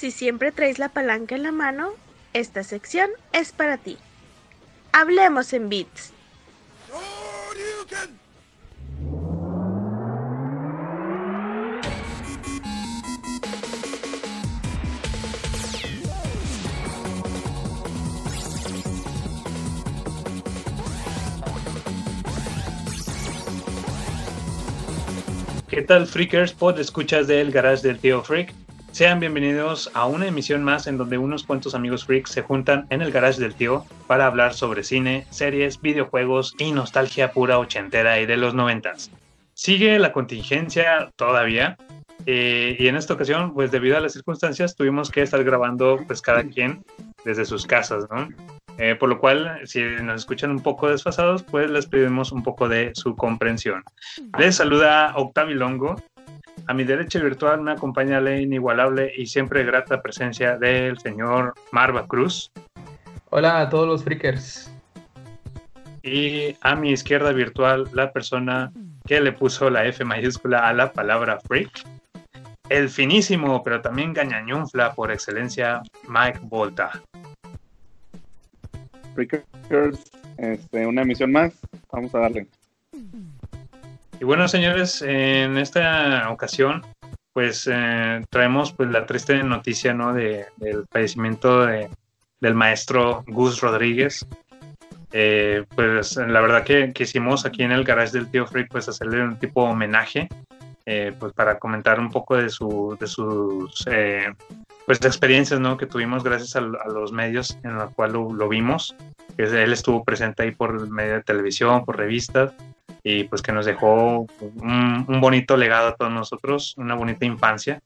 Si siempre traes la palanca en la mano, esta sección es para ti. Hablemos en bits. ¿Qué tal, Freakers? Pod escuchas del Garage del Tío Freak. Sean bienvenidos a una emisión más en donde unos cuantos amigos freaks se juntan en el garage del tío para hablar sobre cine, series, videojuegos y nostalgia pura ochentera y de los noventas. Sigue la contingencia todavía eh, y en esta ocasión, pues debido a las circunstancias, tuvimos que estar grabando pues cada quien desde sus casas, ¿no? Eh, por lo cual, si nos escuchan un poco desfasados, pues les pedimos un poco de su comprensión. Les saluda Octavio Longo. A mi derecha virtual me acompaña la inigualable y siempre grata presencia del señor Marva Cruz. Hola a todos los freakers. Y a mi izquierda virtual, la persona que le puso la F mayúscula a la palabra freak. El finísimo, pero también gañañunfla por excelencia, Mike Volta. Freakers, este, una emisión más. Vamos a darle. Y bueno, señores, en esta ocasión, pues eh, traemos pues la triste noticia, ¿no? De, del fallecimiento de, del maestro Gus Rodríguez. Eh, pues la verdad que quisimos aquí en el garage del tío Freak pues hacerle un tipo de homenaje eh, pues para comentar un poco de, su, de sus pues experiencias ¿no? que tuvimos gracias a, los medios en los cuales lo, lo, vimos que él estuvo presente ahí por medio de televisión por revistas y pues que nos dejó un, un, bonito legado a todos nosotros, una bonita infancia.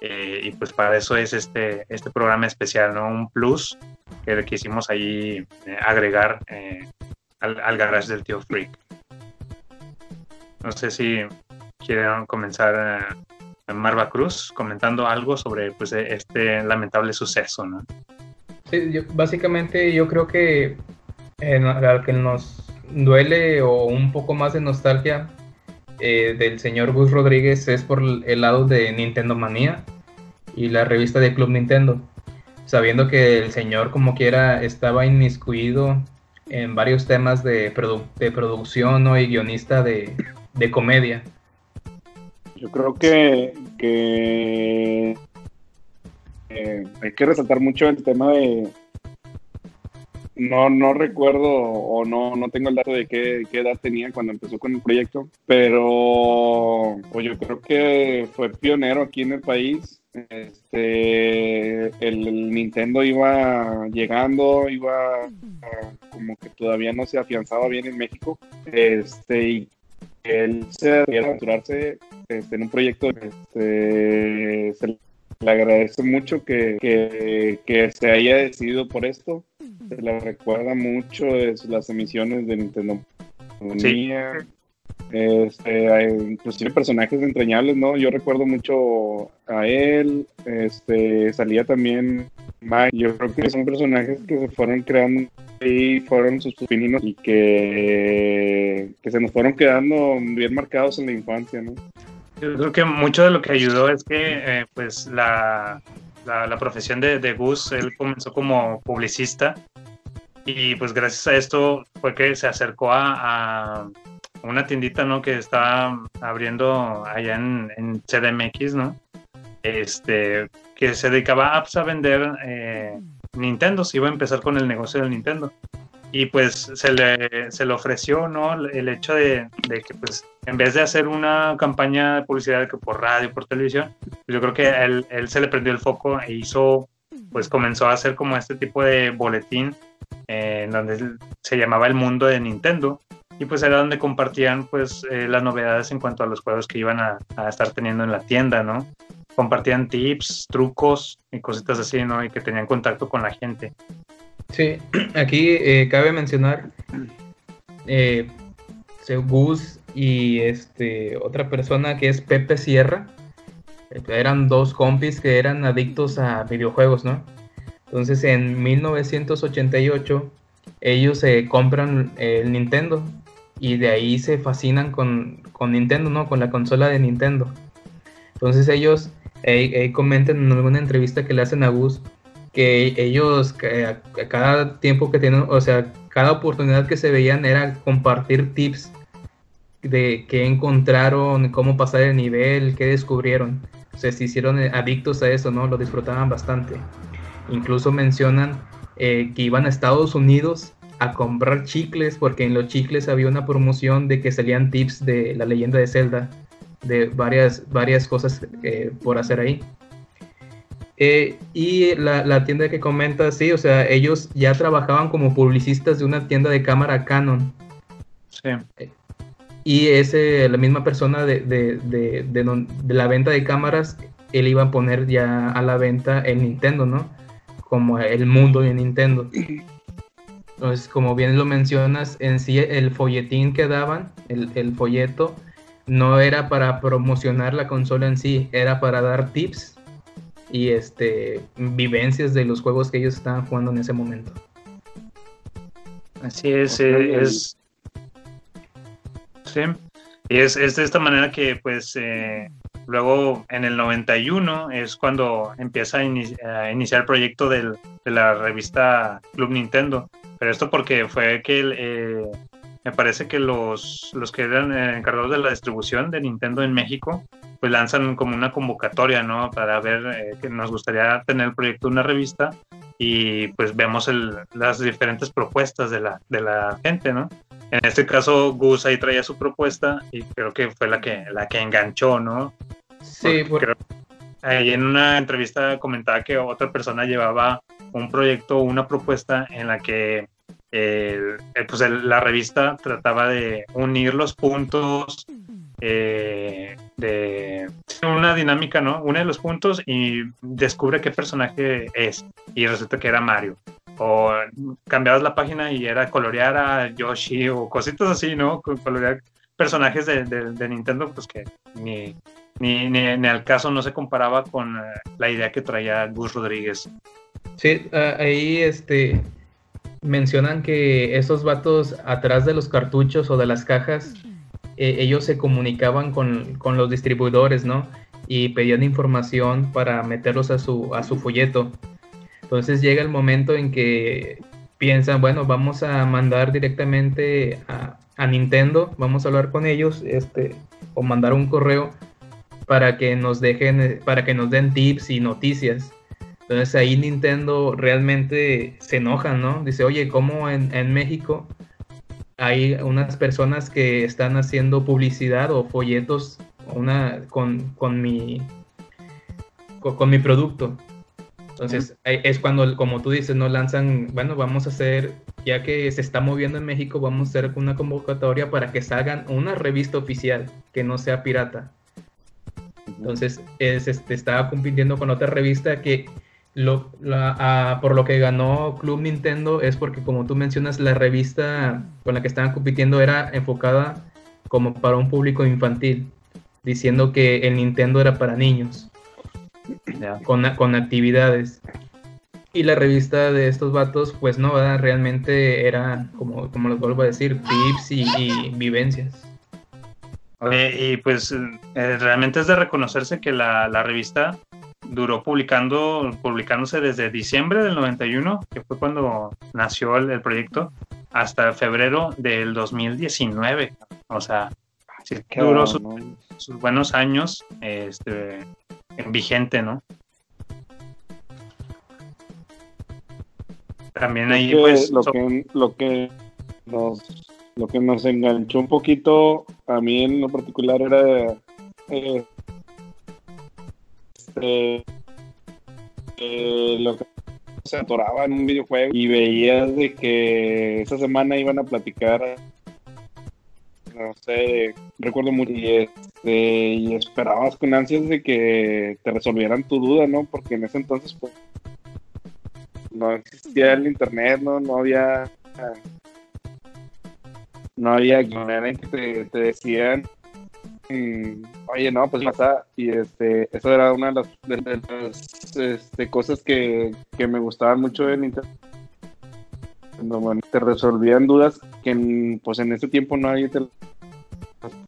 Eh, y pues para eso es este, este programa especial, ¿no? Un plus que quisimos ahí eh, agregar eh, al, al, garage del tío Freak. No sé si quieren comenzar en Marva Cruz comentando algo sobre pues, este lamentable suceso, ¿no? Sí, yo, básicamente yo creo que al que nos duele o un poco más de nostalgia eh, del señor Gus Rodríguez es por el lado de Nintendo Manía y la revista de Club Nintendo, sabiendo que el señor como quiera estaba inmiscuido en varios temas de, produ de producción ¿no? y guionista de, de, comedia. Yo creo que, que eh, hay que resaltar mucho el tema de, no, no recuerdo o no, no tengo el dato de qué, edad tenía cuando empezó con el proyecto, pero pues yo creo que fue pionero aquí en el país. Este, el, Nintendo iba llegando, iba como que todavía no se afianzaba bien en México. Este, y él se aventurarse este, en un proyecto, este, se le agradece mucho que, que se haya decidido por esto se le recuerda mucho es las emisiones de Nintendo. Sí. Este, hay inclusive personajes entrañables, ¿no? Yo recuerdo mucho a él, este, salía también Mike, yo creo que son personajes que se fueron creando y fueron sus pininos y que, que se nos fueron quedando bien marcados en la infancia, ¿no? Yo creo que mucho de lo que ayudó es que, eh, pues, la, la, la, profesión de, de Gus, él comenzó como publicista y pues gracias a esto fue que se acercó a, a una tiendita, ¿no? Que estaba abriendo allá en, en, CDMX, ¿no? Este, que se dedicaba pues, a vender eh, Nintendo, se iba a empezar con el negocio del Nintendo. Y pues se le, se le ofreció, ¿no? El hecho de, de, que, pues, en vez de hacer una campaña de publicidad que por radio, por televisión, yo creo que él, él se le prendió el foco e hizo, pues comenzó a hacer como este tipo de boletín en donde se llamaba El Mundo de Nintendo y pues era donde compartían pues eh, las novedades en cuanto a los juegos que iban a, estar teniendo en la tienda, ¿no? Compartían tips, trucos y cositas así, ¿no? Y que tenían contacto con la gente. Sí, aquí eh, cabe mencionar eh, y este otra persona que es Pepe Sierra. Eran dos compis que eran adictos a videojuegos, ¿no? Entonces en 1988 ellos se eh, compran el Nintendo y de ahí se fascinan con, con, Nintendo, ¿no? Con la consola de Nintendo. Entonces ellos Ahí, comentan en alguna entrevista que le hacen a Gus que ellos a, cada tiempo que tienen, o sea, cada oportunidad que se veían era compartir tips de qué encontraron, cómo pasar el nivel, qué descubrieron. O sea, se hicieron adictos a eso, ¿no? Lo disfrutaban bastante. Incluso mencionan eh, que iban a Estados Unidos a comprar chicles, porque en los chicles había una promoción de que salían tips de la leyenda de Zelda, de varias, varias cosas eh, por hacer ahí. Eh, y la, tienda que comenta, sí, o sea, ellos ya trabajaban como publicistas de una tienda de cámara Canon. Sí. Y ese, la misma persona de, de, de, de, la venta de cámaras, él iba a poner ya a la venta el Nintendo, ¿no? Como el mundo de Nintendo. Entonces, como bien lo mencionas, en sí el folletín que daban, el, el folleto, no era para promocionar la consola en sí, era para dar tips y este vivencias de los juegos que ellos estaban jugando en ese momento. Así es, eh, es, sí, y es, es, de esta manera que pues eh, luego en el 91 es cuando empieza a, iniciar el proyecto de la revista Club Nintendo, pero esto porque fue que eh, me parece que los, los que eran encargados de la distribución de Nintendo en México pues lanzan como una convocatoria, ¿no? Para ver eh, que nos gustaría tener el proyecto de una revista y pues vemos las diferentes propuestas de la, de la gente, ¿no? En este caso, Gus ahí traía su propuesta y creo que fue la que, la que enganchó, ¿no? Sí, porque ahí en una entrevista comentaba que otra persona llevaba un proyecto, una propuesta en la que eh, pues la revista trataba de unir los puntos eh, de una dinámica, ¿no? Une de los puntos y descubre qué personaje es. Y resulta que era Mario. O cambiabas la página y era colorear a Yoshi o cositas así, ¿no? Colorear personajes de, Nintendo, pues que ni, ni, ni, al caso no se comparaba con eh, la idea que traía Gus Rodríguez. Sí, ahí este mencionan que esos vatos atrás de los cartuchos o de las cajas eh, ellos se comunicaban con, los distribuidores, ¿no? Y pedían información para meterlos a su, a su folleto. Entonces llega el momento en que piensan, bueno, vamos a mandar directamente a, Nintendo, vamos a hablar con ellos, este, o mandar un correo para que nos dejen, para que nos den tips y noticias. Entonces ahí Nintendo realmente se enoja, ¿no? Dice, oye, ¿cómo en, México hay unas personas que están haciendo publicidad o folletos con, mi producto. Entonces es cuando, como tú dices, no lanzan, bueno, vamos a hacer, ya que se está moviendo en México, vamos a hacer una convocatoria para que salgan una revista oficial que no sea pirata. Entonces es, este, estaba compitiendo con otra revista que lo, la, por lo que ganó Club Nintendo es porque, como tú mencionas, la revista con la que estaban compitiendo era enfocada como para un público infantil, diciendo que el Nintendo era para niños, con, con, actividades. Y la revista de estos vatos, pues no, realmente era, como, como les vuelvo a decir, tips y, vivencias. y pues eh, realmente es de reconocerse que la, la revista duró publicando, publicándose desde diciembre del 91, que fue cuando nació el, proyecto, hasta febrero del 2019. O sea, duró sus, buenos años este, vigente, ¿no? También ahí, pues. Lo, que, lo, que nos, lo que nos enganchó un poquito, a mí en lo particular, era. Eh, este, eh, lo que se atoraba en un videojuego y veías de que esa semana iban a platicar no sé, recuerdo mucho y, este, y esperabas con ansias de que te resolvieran tu duda, ¿no? Porque en ese entonces pues, no existía el internet, no, no había no había manera en que te decían oye, no, pues pasa. Y este, eso era una de las, este, cosas que, me gustaban mucho en Internet. Te resolvían dudas que pues en ese tiempo nadie te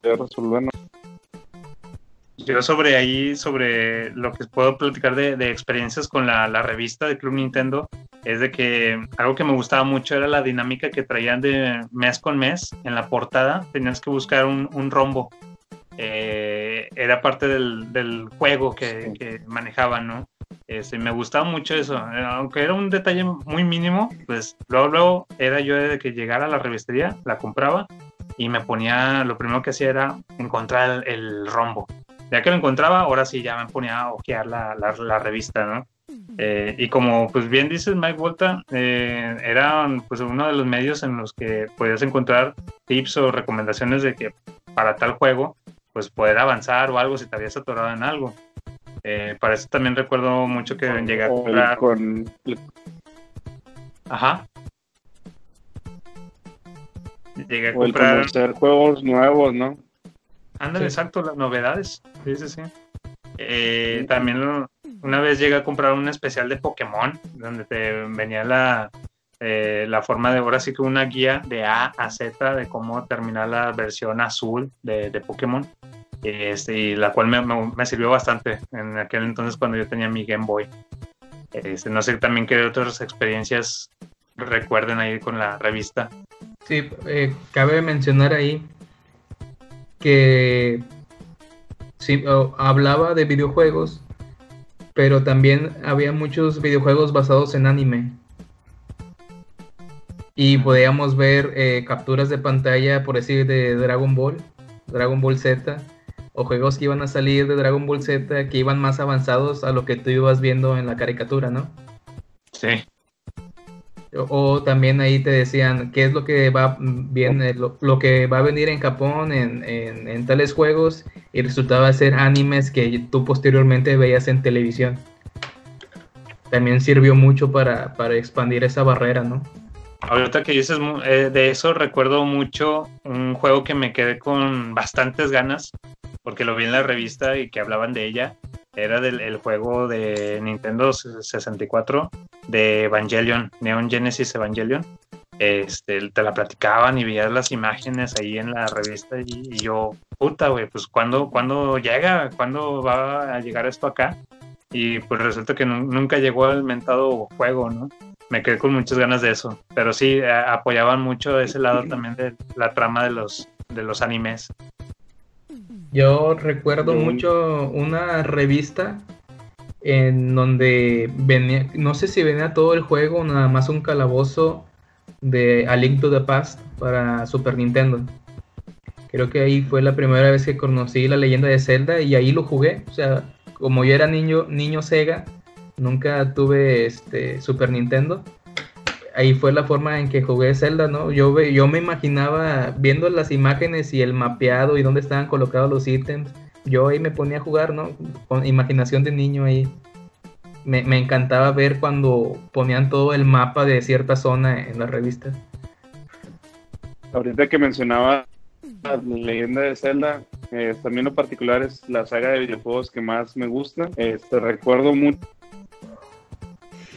resolver. yo sobre ahí, sobre lo que puedo platicar de, experiencias con la, revista de Club Nintendo, es de que algo que me gustaba mucho era la dinámica que traían de mes con mes. En la portada tenías que buscar un, rombo. Eh, era parte del, juego que, que manejaban, ¿no? Este, me gustaba mucho eso, aunque era un detalle muy mínimo, pues luego, luego era yo de que llegara a la revistería, la compraba y me ponía, lo primero que hacía era encontrar el, rombo. Ya que lo encontraba, ahora sí ya me ponía a ojear la, la, revista, ¿no? Eh, y como pues bien dices Mike Volta, eh, era pues uno de los medios en los que podías encontrar tips o recomendaciones de que para tal juego pues poder avanzar o algo si te habías atorado en algo. Eh, para eso también recuerdo mucho que llegué a comprar. Con... Ajá. Llegué a comprar. juegos nuevos, ¿no? Ándale, exacto, las novedades. Sí, sí, sí. Eh, también una vez llegué a comprar un especial de Pokémon, donde te venía la, eh, la forma de ahora sí que una guía de A a Z de cómo terminar la versión azul de, de Pokémon este, y la cual me, sirvió bastante en aquel entonces cuando yo tenía mi Game Boy. Este, no sé también qué otras experiencias recuerden ahí con la revista. Sí, eh, cabe mencionar ahí que sí, hablaba de videojuegos, pero también había muchos videojuegos basados en anime. Y podíamos ver eh, capturas de pantalla, por decir, de Dragon Ball, Dragon Ball Z, o juegos que iban a salir de Dragon Ball Z que iban más avanzados a lo que tú ibas viendo en la caricatura, ¿no? Sí. O, también ahí te decían qué es lo que va viene, lo, que va a venir en Japón en, en, tales juegos y resultaba ser animes que tú posteriormente veías en televisión. También sirvió mucho para, para expandir esa barrera, ¿no? Ahorita que dices eh, de eso, recuerdo mucho un juego que me quedé con bastantes ganas, porque lo vi en la revista y que hablaban de ella. Era del juego de Nintendo 64 de Evangelion, Neon Genesis Evangelion. Este, te la platicaban y veías las imágenes ahí en la revista y, yo, puta, güey, pues ¿cuándo, ¿cuándo llega? ¿Cuándo va a llegar esto acá? Y pues resulta que nunca llegó el mentado juego, ¿no? Me quedé con muchas ganas de eso. Pero sí, apoyaban mucho ese lado también de la trama de los, de los animes. Yo recuerdo mucho una revista en donde venía, no sé si venía todo el juego, nada más un calabozo de A Link to the Past para Super Nintendo. Creo que ahí fue la primera vez que conocí la leyenda de Zelda y ahí lo jugué. O sea, como yo era niño, niño Sega, nunca tuve este Super Nintendo ahí fue la forma en que jugué Zelda, ¿no? Yo, yo me imaginaba viendo las imágenes y el mapeado y dónde estaban colocados los ítems. Yo ahí me ponía a jugar, ¿no? Con imaginación de niño ahí. Me, encantaba ver cuando ponían todo el mapa de cierta zona en la revista. Ahorita que mencionaba la leyenda de Zelda, eh, también lo particular es la saga de videojuegos que más me gusta. Este, recuerdo mucho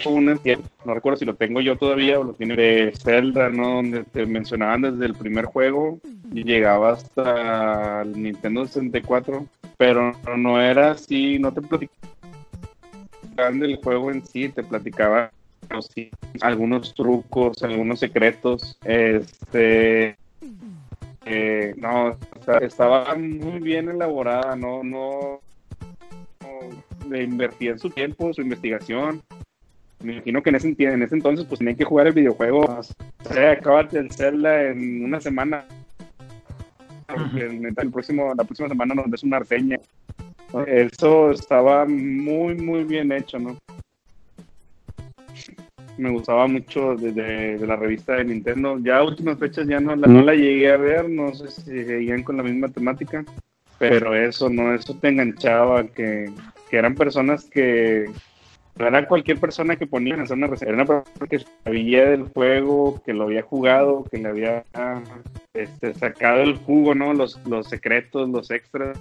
no recuerdo si lo tengo yo todavía o lo tiene de Zelda, ¿no? Donde te mencionaban desde el primer juego y llegaba hasta el Nintendo 64, pero no era así, no te platicaban del juego en sí, te platicaban algunos trucos, algunos secretos, este... Eh, no, estaba muy bien elaborada, no, no, no le invertía en su tiempo, su investigación, me imagino que en ese, en ese entonces pues tenían que jugar el videojuego, o sea, acabarte el Zelda en una semana. Porque el próximo, la próxima semana nos des una reseña. Eso estaba muy, muy bien hecho, ¿no? Me gustaba mucho desde de, la revista de Nintendo. Ya a últimas fechas ya no la, no la llegué a ver, no sé si seguían con la misma temática, pero eso, ¿no? Eso te enganchaba, que, que eran personas que, era cualquier persona que ponía en una reseña, era una persona que sabía del juego, que lo había jugado, que le había este, sacado el jugo, ¿no? Los, los secretos, los extras.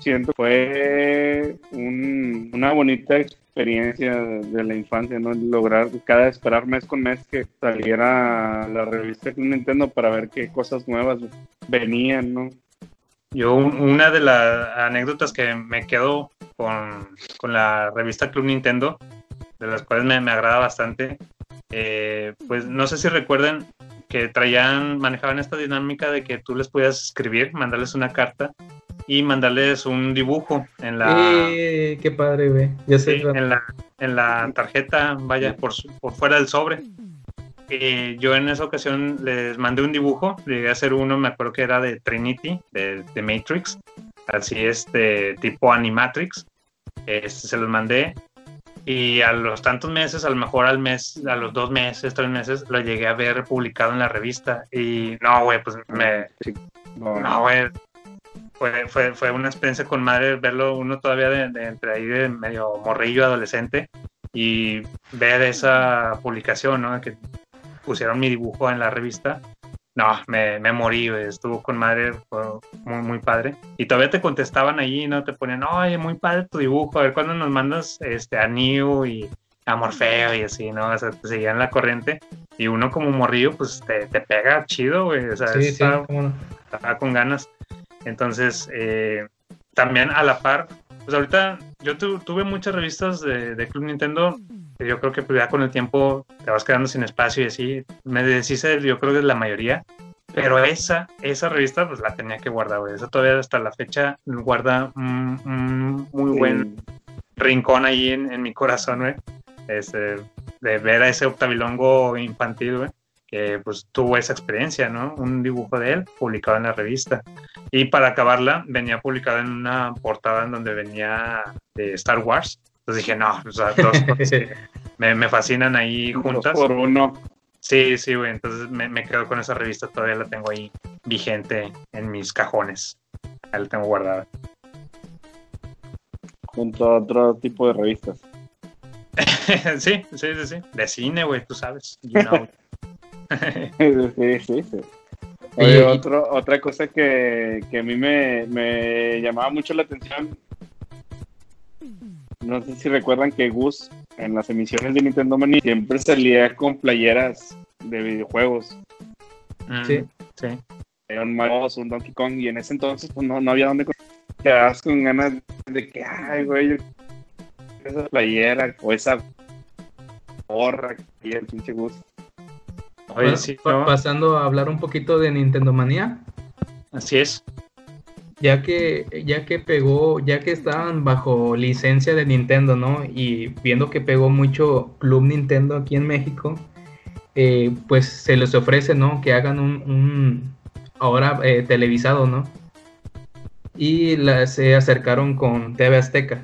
Siento fue una bonita experiencia de la infancia, ¿no? Lograr cada esperar mes con mes que saliera la revista de Nintendo para ver qué cosas nuevas venían, ¿no? Yo, una de las anécdotas que me quedo con, con la revista Club Nintendo, de las cuales me, me agrada bastante, eh, pues no sé si recuerden que traían, manejaban esta dinámica de que tú les podías escribir, mandarles una carta y mandarles un dibujo en la... Eh, qué padre, güey. Ya sé. Sí, en, la, en la tarjeta, vaya, por, su- por fuera del sobre. Y yo en esa ocasión les mandé un dibujo, llegué a hacer uno, me acuerdo que era de Trinity, de, de Matrix, así este tipo Animatrix. Este, se los mandé y a los tantos meses, a lo mejor al mes, a los dos meses, tres meses, lo llegué a ver publicado en la revista. Y no, güey, pues me. No, no, güey. Fue, fue, fue una experiencia con madre verlo uno todavía de, de entre ahí de medio morrillo adolescente y ver esa publicación, ¿no? Que pusieron mi dibujo en la revista. No, me, me morí. Estuvo con madre, fue muy, muy padre. Y todavía te contestaban allí, ¿no? Te ponían, oye, muy padre tu dibujo, a ver cuándo nos mandas este, a New y a Morfeo y así, ¿no? O sea, te seguían la corriente. Y uno como morrillo, pues te, te pega chido, güey. O sea, Sí, sí, está- cómo no. estaba con ganas. Entonces, eh, también a la par, pues ahorita yo tu- tuve muchas revistas de, de Club Nintendo. Yo creo que pues, ya con el tiempo te vas quedando sin espacio y así. Me deshice, yo creo que es la mayoría. Pero esa, esa revista, pues la tenía que guardar, güey. Esa todavía hasta la fecha guarda un, un muy sí. buen rincón ahí en, en mi corazón, güey. Este, de ver a ese octavilongo infantil, güey, que pues tuvo esa experiencia, ¿no? Un dibujo de él publicado en la revista. Y para acabarla, venía publicada en una portada en donde venía de Star Wars. Entonces dije, no, o sea, dos cosas me, me fascinan ahí Dos juntas. por uno. Sí, sí, güey. Entonces me, me quedo con esa revista, todavía la tengo ahí vigente en mis cajones. Ahí la tengo guardada. Junto a otro tipo de revistas. sí, sí, sí, sí. De cine, güey, tú sabes. You know. sí, sí, sí. Oye, Oye, y- otro, otra cosa que, que a mí me, me llamaba mucho la atención. No sé si recuerdan que Gus en las emisiones de Nintendo Mania siempre salía con playeras de videojuegos. Mm, Sí. sí. Era un Mario, un Donkey Kong, y en ese entonces pues, no, no había dónde. Quedabas con ganas de que, ay, güey, esa playera o esa gorra que el pinche Gus. Oye, Bueno, sí. Pasando a hablar un poquito de Nintendo Manía, Así es. Ya que, ya que pegó, ya que estaban bajo licencia de Nintendo, ¿no? Y viendo que pegó mucho Club Nintendo aquí en México, eh, pues se les ofrece, ¿no? Que hagan un, ahora eh, televisado, ¿no? Y se acercaron con TV Azteca.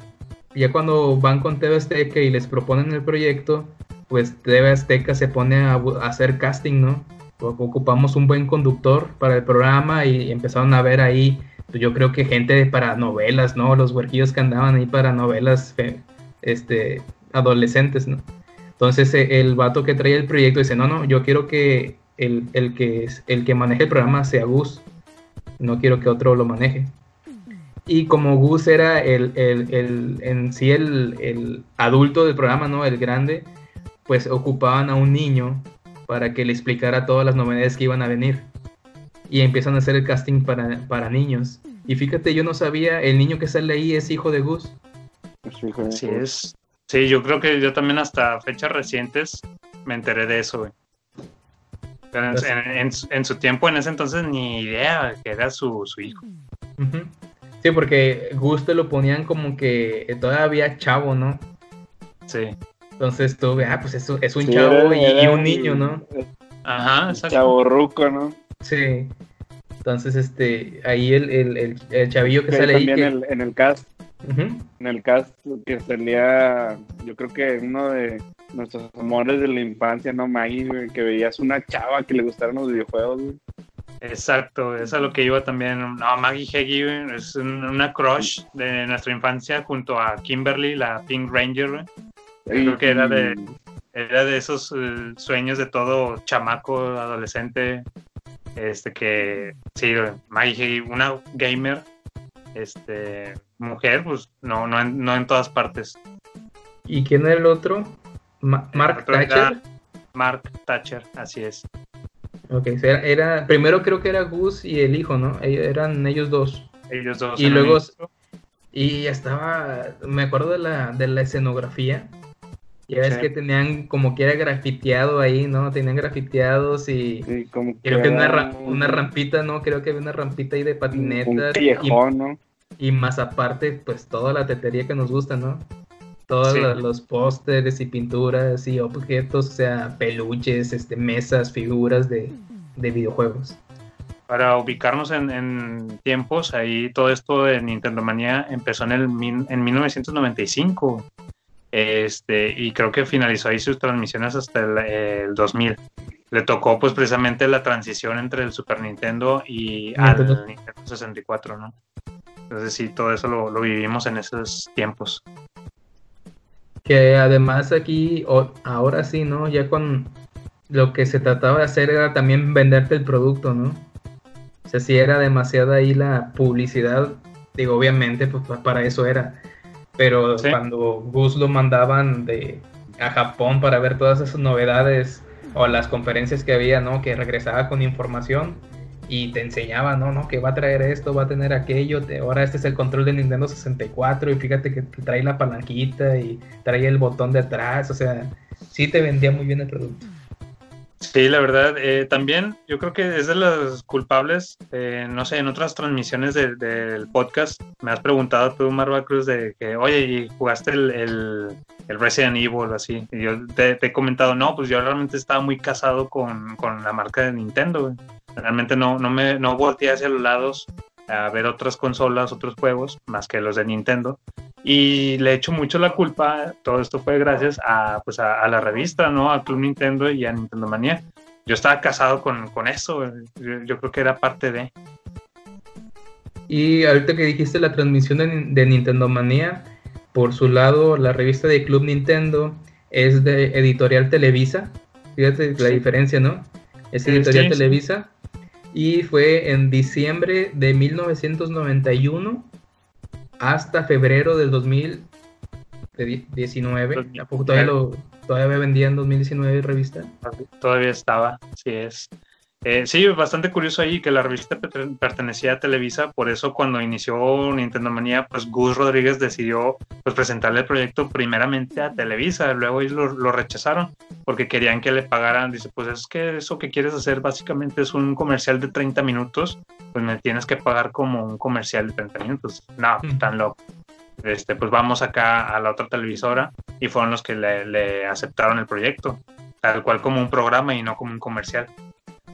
Ya cuando van con TV Azteca y les proponen el proyecto, pues TV Azteca se pone a, a hacer casting, ¿no? Ocupamos un buen conductor para el programa y empezaron a ver ahí, yo creo que gente para novelas, ¿no? Los huerquillos que andaban ahí para novelas fe- este, adolescentes, ¿no? Entonces eh, el vato que traía el proyecto dice, no, no, yo quiero que el, el que, el que maneje el programa sea Gus, no quiero que otro lo maneje. Y como Gus era el, el- el- en sí el adulto del programa, ¿no? El grande, pues ocupaban a un niño para que le explicara todas las novedades que iban a venir. Y empiezan a hacer el casting para, para niños. Y fíjate, yo no sabía, el niño que sale ahí es hijo de Gus. Así es. Sí, yo creo que yo también hasta fechas recientes me enteré de eso, güey. Pero en, en- en su- en su tiempo, en ese entonces, ni idea que era su, su hijo. Sí, porque Gus te lo ponían como que todavía chavo, ¿no? Sí. Entonces tú, ah, pues eso es un Sí, chavo era- y, y un niño, ¿no? Ajá, exacto. Chavo ruco, ¿no? Sí. Entonces, este, ahí el, el, el, el chavillo que Que sale ahí. también que- el- en el cast, Ujú. en el cast que salía, yo creo que uno de nuestros amores de la infancia, ¿no? Maggie, que veías una chava que le gustaron los videojuegos, güey. Exacto, eso es a lo que iba también. No, Maggie Heggie es un- una crush de nuestra infancia junto a Kimberly, la Pink Ranger. creo que era de, era de esos eh, sueños de todo chamaco, adolescente, este que, sí, Maggie una gamer, este, mujer, pues no, no, en, no en todas partes. ¿Y quién era el otro? Ma- Mark otro era- Thatcher. Mark Thatcher, así es. Ok, sea, era, primero creo que era Gus y el hijo, ¿no? Eran ellos dos. ellos dos. Y luego-. Y estaba, me acuerdo de la, de la escenografía. Ya ves Sí. que tenían como que era grafiteado ahí, ¿no? Tenían grafiteados y Sí, como creo que una, ra- una rampita, ¿no? Creo que había una rampita ahí de Un patinetas. y, ¿no? y más aparte, pues toda la tetería que nos gusta, ¿no? Todos Sí. la- los pósteres y pinturas y objetos, o sea, peluches, este, mesas, figuras de, de videojuegos. Para ubicarnos en, en tiempos, ahí todo esto de Nintendo Manía empezó en, el, en 1995. Este, y creo que finalizó ahí sus transmisiones hasta el, el 2000. Le tocó pues precisamente la transición entre el Super Nintendo y Nintendo. al Nintendo 64, ¿no? Entonces sí, todo eso lo, lo vivimos en esos tiempos. Que además aquí, o- ahora sí, ¿no? Ya con lo que se trataba de hacer era también venderte el producto, ¿no? O sea, si era demasiada ahí la publicidad, digo, obviamente, pues pa- para eso era. Pero Sí. cuando Gus lo mandaban de a Japón para ver todas esas novedades o las conferencias que había, ¿no? Que regresaba con información y te enseñaba, ¿no? ¿no? Que va a traer esto, va a tener aquello, te- ahora este es el control de Nintendo 64 y fíjate que trae la palanquita y trae el botón de atrás, o sea, sí te vendía muy bien el producto. Sí, la verdad, eh, también yo creo que es de los culpables, eh, no sé, en otras transmisiones de- del podcast me has preguntado tú, Marva Cruz, de que, oye, ¿y jugaste el, el, Resident Evil o así? Y yo te, he comentado, no, pues yo realmente estaba muy casado con, con la marca de Nintendo. Realmente no, no me no volteé hacia los lados a ver otras consolas, otros juegos, más que los de Nintendo. Y le echo mucho la culpa, todo esto fue gracias a, pues a, a la revista, ¿no? A Club Nintendo y a Nintendo Manía. Yo estaba casado con, con eso, yo, yo creo que era parte de... Y ahorita que dijiste la transmisión de, de Nintendo Manía, por su lado, la revista de Club Nintendo es de Editorial Televisa. Fíjate la Sí. diferencia, ¿no? Es Editorial sí, sí. Televisa. Y fue en diciembre de 1991 hasta febrero del 2019. ¿A poco todavía, lo, todavía vendía en 2019 revista? Todavía estaba, sí es. Eh, sí, bastante curioso ahí que la revista perten- pertenecía a Televisa, por eso cuando inició Nintendo Manía, pues Gus Rodríguez decidió pues, presentarle el proyecto primeramente a Televisa, luego ellos lo, lo rechazaron porque querían que le pagaran, dice, pues es que eso que quieres hacer básicamente es un comercial de 30 minutos, pues me tienes que pagar como un comercial de 30 minutos. No, Ujú. tan loco. Este, pues vamos acá a la otra televisora y fueron los que le, le aceptaron el proyecto, tal cual como un programa y no como un comercial.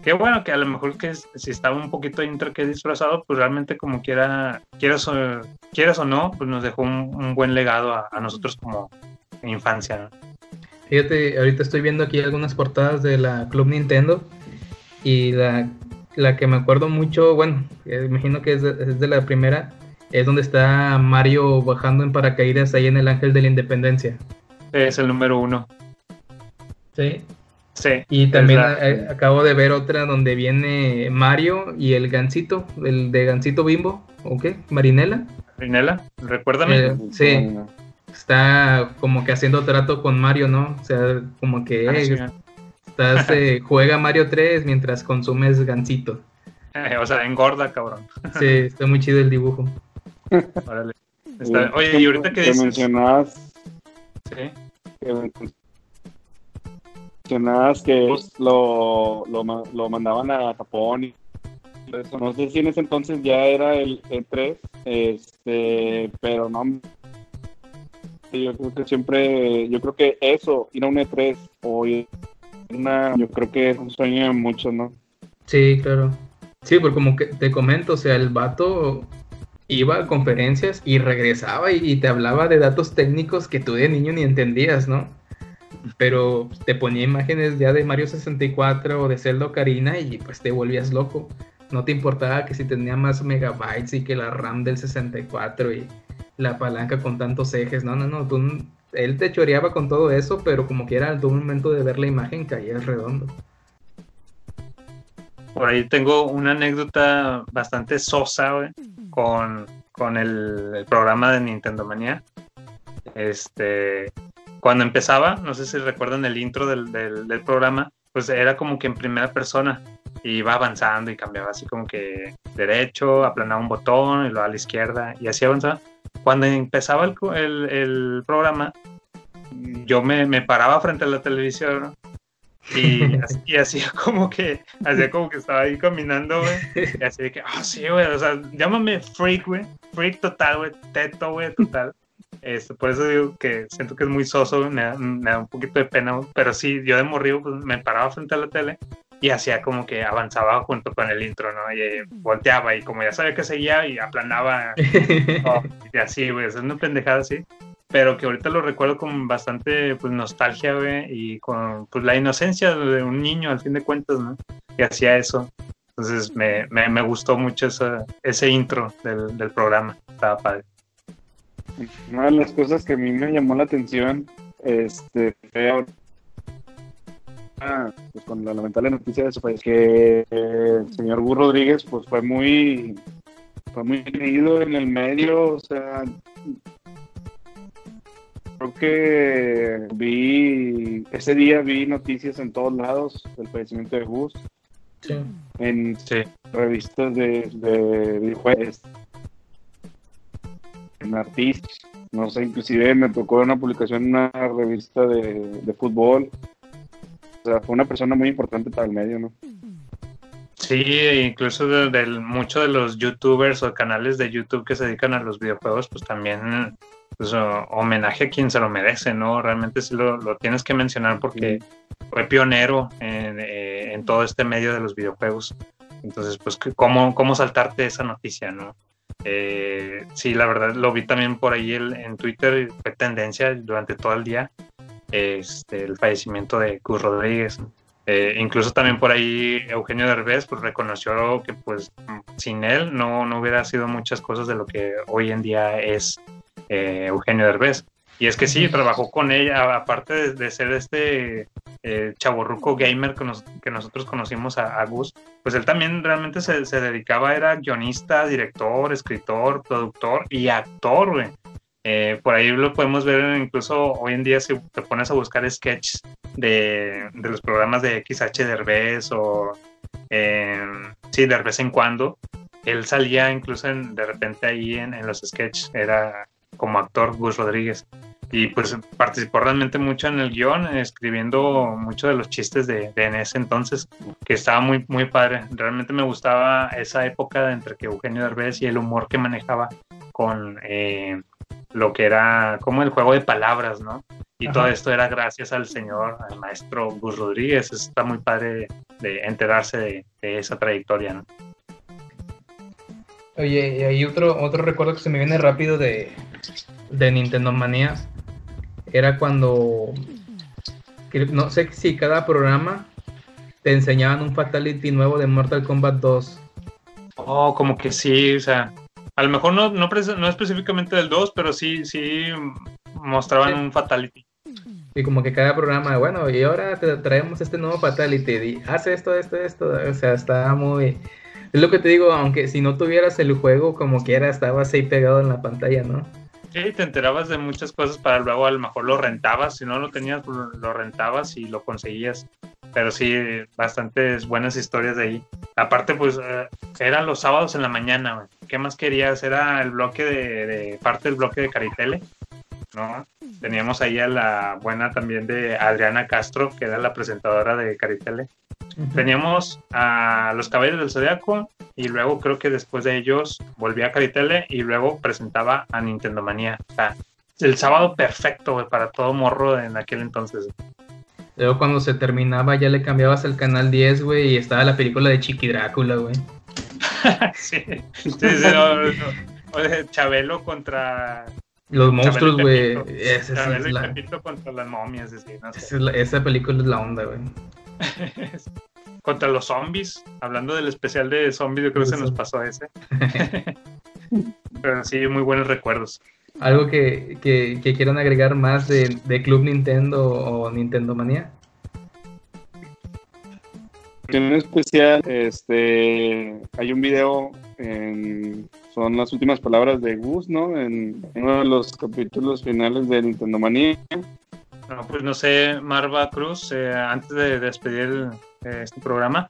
Qué bueno que a lo mejor que si estaba un poquito entre que disfrazado, pues realmente como quiera, quieras o, quieras o no, pues nos dejó un, un buen legado a, a nosotros como infancia. ¿no? Fíjate, ahorita estoy viendo aquí algunas portadas de la Club Nintendo y la, la que me acuerdo mucho, bueno, eh, imagino que es de, es de la primera, es donde está Mario bajando en paracaídas ahí en el Ángel de la Independencia. Es el número uno. Sí. Sí. Y también eh, acabo de ver otra donde viene Mario y el Gansito, el de Gansito Bimbo, ¿o qué? Marinela. Rinela, recuérdame. Eh, sí. Está como que haciendo trato con Mario, ¿no? O sea, como que Ah, eh, sí. estás, eh, juega Mario 3 mientras consumes Gansito. Eh, o sea, engorda, cabrón. Sí, está muy chido el dibujo. Órale. Está- Oye, y ahorita que dices. mencionabas Sí. que mencionabas que lo, lo, lo mandaban a Japón y eso. No sé si en ese entonces ya era el E3, este, pero no. Yo creo que siempre, yo creo que eso, ir a un E3 o ir a una, yo creo que es un sueño de muchos, ¿no? Sí, claro. Sí, porque como que te comento, o sea, el vato iba a conferencias y regresaba y, y te hablaba de datos técnicos que tú de niño ni entendías, ¿no? Pero te ponía imágenes ya de Mario 64 o de Zelda Ocarina y pues te volvías loco. No te importaba que si tenía más megabytes y que la RAM del 64 y la palanca con tantos ejes. No, no, no. Él te choreaba con todo eso, pero como que era al momento de ver la imagen caías redondo. Por ahí tengo una anécdota bastante sosa, con, con el, el programa de Nintendo Manía. Este, cuando empezaba, no sé si recuerdan el intro del, del, del programa, pues era como que en primera persona y iba avanzando y cambiaba así como que derecho, aplanaba un botón y luego a la izquierda y así avanzaba. Cuando empezaba el, el, el programa, yo me, me, paraba frente a la televisión y, así, hacía como que, hacía como que estaba ahí caminando, güey. Y así de que, ah, sí, güey, o sea, llámame freak, güey. Freak total, güey. Teto, güey, total. Este, por eso digo que siento que es muy soso, me da, me da un poquito de pena, pero sí, yo de morrido pues, me paraba frente a la tele y hacía como que avanzaba junto con el intro, ¿no? Y eh, volteaba y como ya sabía que seguía y aplanaba y así, güey, es una pendejada así pero que ahorita lo recuerdo con bastante pues, nostalgia, güey, y con pues, la inocencia de un niño, al fin de cuentas, ¿no? Que hacía eso. Entonces me, me, me gustó mucho esa, ese intro del, del, programa, estaba padre. Una de las cosas que a mí me llamó la atención, este, fue pues, con la lamentable noticia de su país, que el señor Gus Rodríguez pues fue muy, fue muy querido en el medio, o sea, creo que vi, ese día vi noticias en todos lados del fallecimiento de Gus. Sí. En revistas de, de videojuegos, en artistas, no sé, inclusive me tocó una publicación en una revista de, de fútbol. O sea, fue una persona muy importante para el medio, ¿no? Sí, incluso de, muchos de los youtubers o canales de YouTube que se dedican a los videojuegos, pues también pues, homenaje a quien se lo merece, ¿no? Realmente sí lo, lo tienes que mencionar porque fue pionero en, eh, en, todo este medio de los videojuegos. Entonces, pues, ¿cómo, cómo saltarte esa noticia, no? Eh, sí, la verdad lo vi también por ahí en Twitter, fue tendencia durante todo el día este, el fallecimiento de Gus Rodríguez. Eh, incluso también por ahí Eugenio Derbez pues reconoció que pues sin él no, no hubiera sido muchas cosas de lo que hoy en día es eh, Eugenio Derbez. Y es que sí, trabajó con ella, aparte de, ser este eh, chaborruco gamer que, que, nosotros conocimos a, Gus, pues él también realmente se, se, dedicaba, era guionista, director, escritor, productor y actor, güey. Eh, por ahí lo podemos ver incluso hoy en día si te pones a buscar sketches de, de los programas de XH Derbez o eh, sí, de vez en cuando. Él salía incluso de repente ahí en, en los sketches, era como actor Gus Rodríguez. Y pues participó realmente mucho en el guion, escribiendo muchos de los chistes de, de, en ese entonces, que estaba muy, muy padre. Realmente me gustaba esa época entre que Eugenio Derbez y el humor que manejaba con eh, lo que era como el juego de palabras, ¿no? Y todo esto era gracias al señor, al maestro Gus Rodríguez. Está muy padre de enterarse de, de esa trayectoria, ¿no? Oye, y hay otro, otro recuerdo que se me viene rápido de, de Nintendo Manía. Era cuando, no sé si cada programa te enseñaban un Fatality nuevo de Mortal Kombat 2. Oh, como que sí, o sea, a lo mejor no, no, no específicamente del 2, pero sí, sí mostraban un Fatality. Y como que cada programa, bueno, y ahora te traemos este nuevo Fatality, y hace esto, esto, esto, o sea, está muy... Es lo que te digo, aunque si no tuvieras el juego como quiera, estabas ahí pegado en la pantalla, ¿no? Sí, te enterabas de muchas cosas para luego a lo mejor lo rentabas, si no lo tenías, pues, lo rentabas y lo conseguías. Pero sí, bastantes buenas historias de ahí. Aparte, pues eh, eran los sábados en la mañana, ¿qué más querías? Era el bloque de, de parte del bloque de Caritele, ¿no? Teníamos ahí a la buena también de Adriana Castro, que era la presentadora de Caritele. Teníamos a los Caballeros del Zodiaco y luego creo que después de ellos volvía a Caritele y luego presentaba a Nintendo Manía. O sea, el sábado perfecto para todo morro en aquel entonces. Luego cuando se terminaba ya le cambiabas el canal 10, güey, y estaba la película de Chiqui Drácula, güey. sí, sí, sí Chabelo contra los monstruos, güey. Chabelo y la... contra las momias, esa película es la onda, güey. Contra los zombies. Hablando del especial de zombies, yo creo que se nos pasó ese. Pero sí, muy buenos recuerdos. ¿Algo que, que, quieran agregar más de, de, Club Nintendo o Nintendo Manía? En especial, este, hay un video, son las últimas palabras de Gus, ¿no? En, en uno de los capítulos finales de Nintendo Manía no, pues no sé, Marva Cruz, eh, antes de despedir eh, este programa,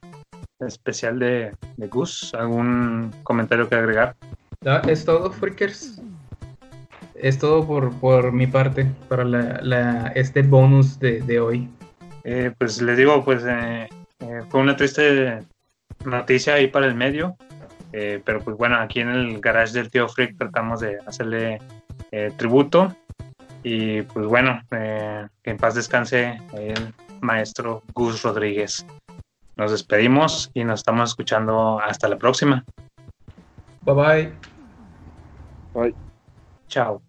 especial de, de Gus. ¿Algún comentario que agregar? es todo, Freakers. Es todo por, por mi parte para la, este bonus de, hoy. Eh, pues les digo, pues eh, eh, fue una triste noticia ahí para el medio. pero pues bueno, aquí en el garage del tío Freak tratamos de hacerle tributo. Y pues bueno, que en paz descanse el maestro Gus Rodríguez. Nos despedimos y nos estamos escuchando hasta la próxima. Bye bye. Bye. Chao.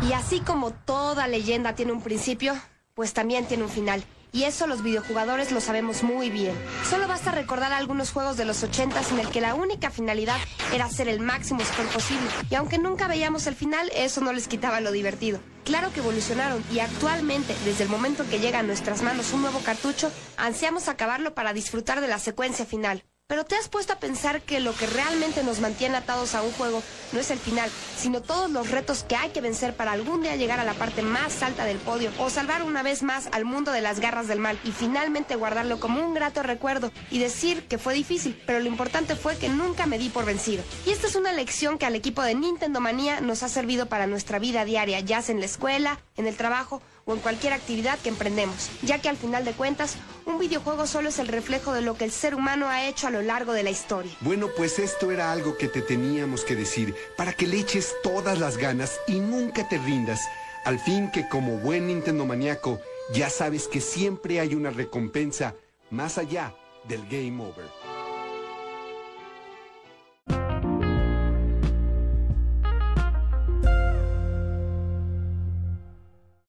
Y así como toda leyenda tiene un principio, pues también tiene un final. Y eso los videojugadores lo sabemos muy bien. Solo basta recordar algunos juegos de los 80 en el que la única finalidad era hacer el máximo score posible. Y aunque nunca veíamos el final, eso no les quitaba lo divertido. Claro que evolucionaron y actualmente, desde el momento que llega a nuestras manos un nuevo cartucho, ansiamos acabarlo para disfrutar de la secuencia final. Pero te has puesto a pensar que lo que realmente nos mantiene atados a un juego no es el final, sino todos los retos que hay que vencer para algún día llegar a la parte más alta del podio o salvar una vez más al mundo de las garras del mal y finalmente guardarlo como un grato recuerdo y decir que fue difícil, pero lo importante fue que nunca me di por vencido. Y esta es una lección que al equipo de Nintendo Manía nos ha servido para nuestra vida diaria, ya sea en la escuela, en el trabajo o en cualquier actividad que emprendemos, ya que al final de cuentas, un videojuego solo es el reflejo de lo que el ser humano ha hecho a lo largo de la historia. Bueno, pues esto era algo que te teníamos que decir, para que le eches todas las ganas y nunca te rindas. Al fin que como buen Nintendo maníaco, ya sabes que siempre hay una recompensa más allá del game over.